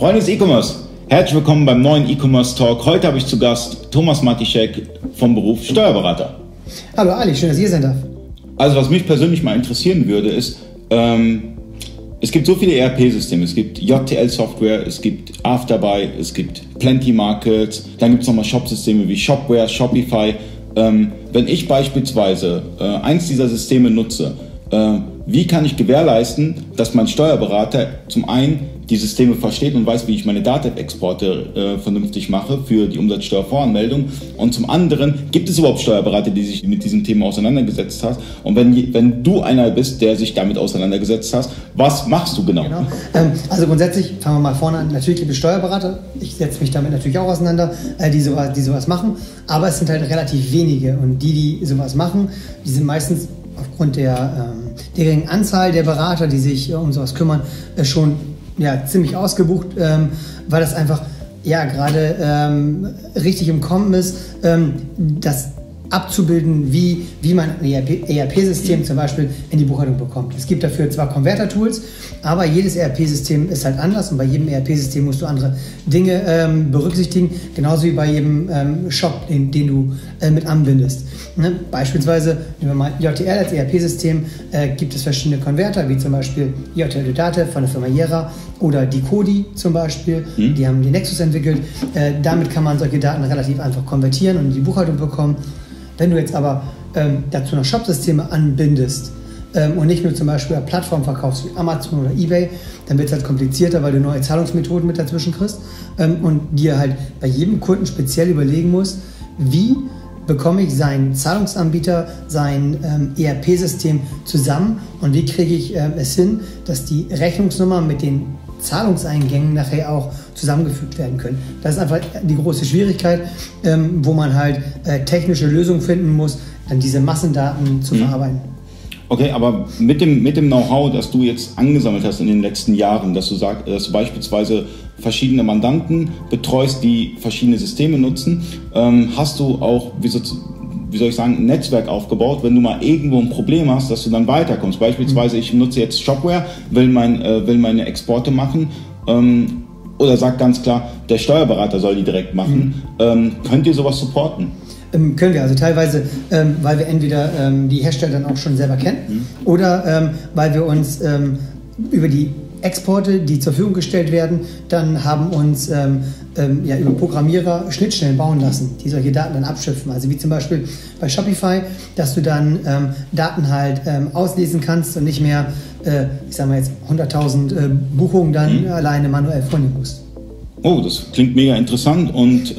Freunde des E-Commerce, herzlich willkommen beim neuen E-Commerce Talk. Heute habe ich zu Gast Thomas Matischek vom Beruf Steuerberater. Hallo Ali, schön, dass ihr sein darf. Also was mich persönlich mal interessieren würde, ist, ähm, es gibt so viele ERP-Systeme. Es gibt JTL-Software, es gibt Afterbuy, es gibt Plenty Markets, dann gibt es nochmal Shop-Systeme wie Shopware, Shopify. Ähm, wenn ich beispielsweise äh, eins dieser Systeme nutze, äh, wie kann ich gewährleisten, dass mein Steuerberater zum einen die Systeme versteht und weiß, wie ich meine Datenexporte äh, vernünftig mache für die Umsatzsteuervoranmeldung. Und zum anderen, gibt es überhaupt Steuerberater, die sich mit diesem Thema auseinandergesetzt haben? Und wenn, wenn du einer bist, der sich damit auseinandergesetzt hast, was machst du genau? genau. Ähm, also grundsätzlich, fangen wir mal vorne an, natürlich gibt es Steuerberater. Ich setze mich damit natürlich auch auseinander, äh, die, sowas, die sowas machen. Aber es sind halt relativ wenige. Und die, die sowas machen, die sind meistens aufgrund der, ähm, der geringen Anzahl der Berater, die sich äh, um sowas kümmern, äh, schon ja, ziemlich ausgebucht, ähm, weil das einfach ja gerade ähm, richtig im Kommen ist, ähm, das abzubilden, wie, wie man ein ERP-System zum Beispiel in die Buchhaltung bekommt. Es gibt dafür zwar Converter-Tools, aber jedes ERP-System ist halt anders und bei jedem ERP-System musst du andere Dinge ähm, berücksichtigen, genauso wie bei jedem ähm, Shop, den, den du äh, mit anbindest. Ne? Beispielsweise, nehmen wir mal JTL als ERP-System, äh, gibt es verschiedene Konverter, wie zum Beispiel JTL Date von der Firma Jera oder die Kodi zum Beispiel, mhm. die haben die Nexus entwickelt. Äh, damit kann man solche Daten relativ einfach konvertieren und in die Buchhaltung bekommen. Wenn du jetzt aber ähm, dazu noch Shopsysteme anbindest, ähm, und nicht nur zum Beispiel eine Plattform verkaufst wie Amazon oder Ebay, dann wird es halt komplizierter, weil du neue Zahlungsmethoden mit dazwischen kriegst. Ähm, und dir halt bei jedem Kunden speziell überlegen musst, wie bekomme ich seinen Zahlungsanbieter, sein ähm, ERP-System zusammen und wie kriege ich ähm, es hin, dass die Rechnungsnummer mit den Zahlungseingängen nachher auch zusammengefügt werden können. Das ist einfach die große Schwierigkeit, ähm, wo man halt äh, technische Lösungen finden muss, dann diese Massendaten zu mhm. verarbeiten. Okay, aber mit dem, mit dem Know-how, das du jetzt angesammelt hast in den letzten Jahren, dass du sagst, dass du beispielsweise verschiedene Mandanten betreust, die verschiedene Systeme nutzen, ähm, hast du auch, wie, so, wie soll ich sagen, ein Netzwerk aufgebaut, wenn du mal irgendwo ein Problem hast, dass du dann weiterkommst. Beispielsweise, ich nutze jetzt Shopware, will, mein, äh, will meine Exporte machen ähm, oder sag ganz klar, der Steuerberater soll die direkt machen. Mhm. Ähm, könnt ihr sowas supporten? Ähm, können wir also teilweise, ähm, weil wir entweder ähm, die Hersteller dann auch schon selber kennen mhm. oder ähm, weil wir uns ähm, über die Exporte, die zur Verfügung gestellt werden, dann haben uns ähm, ja, über Programmierer Schnittstellen bauen lassen, die solche Daten dann abschöpfen. Also wie zum Beispiel bei Shopify, dass du dann Daten halt auslesen kannst und nicht mehr, äh, ich sag mal jetzt 100.000 äh, Buchungen dann mhm. alleine manuell vornehmen musst. Oh, das klingt mega interessant und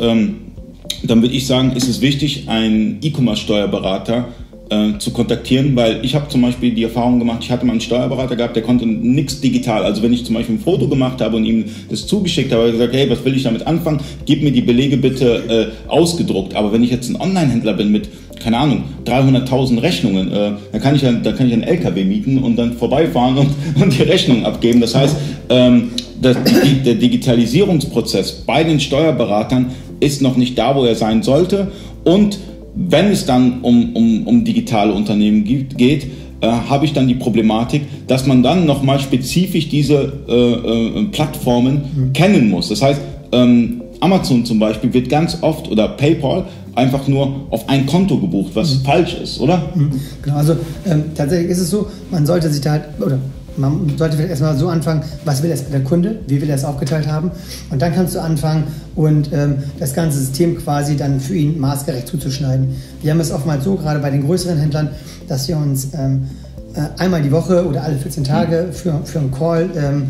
dann würde ich sagen, ist es wichtig, einen E-Commerce-Steuerberater äh, zu kontaktieren, weil ich habe zum Beispiel die Erfahrung gemacht, ich hatte mal einen Steuerberater gehabt, der konnte nichts digital. Also wenn ich zum Beispiel ein Foto gemacht habe und ihm das zugeschickt habe, hat er gesagt, hey, was will ich damit anfangen? Gib mir die Belege bitte äh, ausgedruckt. Aber wenn ich jetzt ein Online-Händler bin mit keine Ahnung, 300.000 Rechnungen, äh, da, kann ich, da kann ich einen LKW mieten und dann vorbeifahren und, und die Rechnung abgeben. Das heißt, ähm, das, die, der Digitalisierungsprozess bei den Steuerberatern ist noch nicht da, wo er sein sollte. Und wenn es dann um, um, um digitale Unternehmen geht, äh, habe ich dann die Problematik, dass man dann nochmal spezifisch diese äh, äh, Plattformen mhm. kennen muss. Das heißt, ähm, Amazon zum Beispiel wird ganz oft oder PayPal einfach nur auf ein Konto gebucht, was mhm. falsch ist, oder? Mhm. Genau, also ähm, tatsächlich ist es so, man sollte sich da halt, oder man sollte vielleicht erstmal so anfangen, was will der Kunde, wie will er es aufgeteilt haben. Und dann kannst du anfangen und ähm, das ganze System quasi dann für ihn maßgerecht zuzuschneiden. Wir haben es oftmals so, gerade bei den größeren Händlern, dass wir uns ähm, äh, einmal die Woche oder alle 14 Tage für, für einen Call ähm,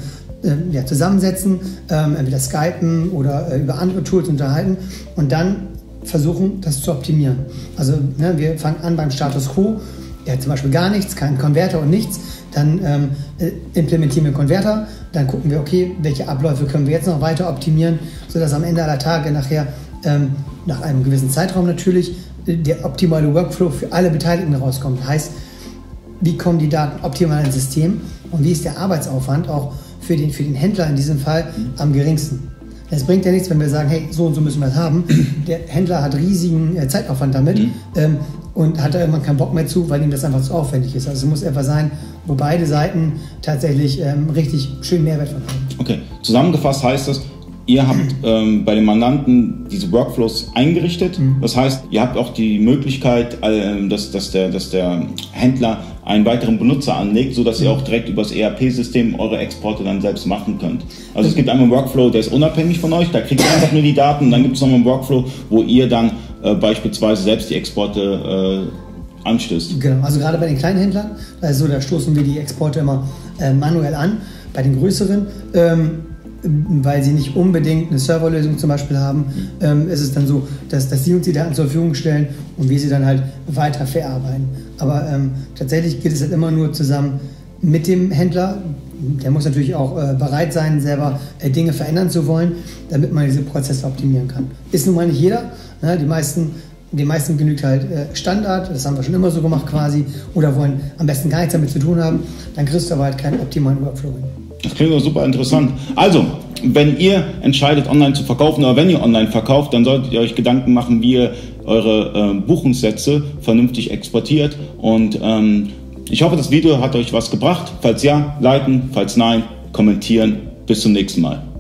äh, ja, zusammensetzen, ähm, entweder skypen oder äh, über andere Tools unterhalten und dann versuchen, das zu optimieren. Also ne, wir fangen an beim Status Quo, er hat zum Beispiel gar nichts, keinen Konverter und nichts dann ähm, äh, implementieren wir Konverter, dann gucken wir, okay, welche Abläufe können wir jetzt noch weiter optimieren, sodass am Ende aller Tage nachher, ähm, nach einem gewissen Zeitraum natürlich, äh, der optimale Workflow für alle Beteiligten rauskommt. Heißt, wie kommen die Daten optimal ins System und wie ist der Arbeitsaufwand auch für den, für den Händler in diesem Fall am geringsten. Es bringt ja nichts, wenn wir sagen, hey, so und so müssen wir es haben. Der Händler hat riesigen äh, Zeitaufwand damit mhm. ähm, und hat da irgendwann keinen Bock mehr zu, weil ihm das einfach zu aufwendig ist. Also es muss etwas sein, wo beide Seiten tatsächlich ähm, richtig schön Mehrwert von haben. Okay, zusammengefasst heißt das, Ihr habt ähm, bei den Mandanten diese Workflows eingerichtet. Mhm. Das heißt, ihr habt auch die Möglichkeit, äh, dass, dass, der, dass der Händler einen weiteren Benutzer anlegt, sodass mhm. ihr auch direkt über das ERP-System eure Exporte dann selbst machen könnt. Also es gibt einmal einen Workflow, der ist unabhängig von euch, da kriegt ihr einfach nur die Daten. Und dann gibt es nochmal einen Workflow, wo ihr dann äh, beispielsweise selbst die Exporte äh, anstößt. Genau, also gerade bei den kleinen Händlern, also da stoßen wir die Exporte immer äh, manuell an. Bei den größeren ähm, weil sie nicht unbedingt eine Serverlösung zum Beispiel haben, ähm, ist es dann so, dass, dass sie uns die Daten zur Verfügung stellen und wir sie dann halt weiter verarbeiten. Aber ähm, tatsächlich geht es halt immer nur zusammen mit dem Händler. Der muss natürlich auch äh, bereit sein, selber äh, Dinge verändern zu wollen, damit man diese Prozesse optimieren kann. Ist nun mal nicht jeder. Ne? Die meisten den meisten genügt halt äh, Standard, das haben wir schon immer so gemacht quasi, oder wollen am besten gar nichts damit zu tun haben, dann kriegst du aber halt keinen optimalen Workflow hin. Das klingt doch super interessant. Also, wenn ihr entscheidet, online zu verkaufen oder wenn ihr online verkauft, dann solltet ihr euch Gedanken machen, wie ihr eure äh, Buchungssätze vernünftig exportiert. Und ähm, ich hoffe, das Video hat euch was gebracht. Falls ja, liken, falls nein, kommentieren. Bis zum nächsten Mal.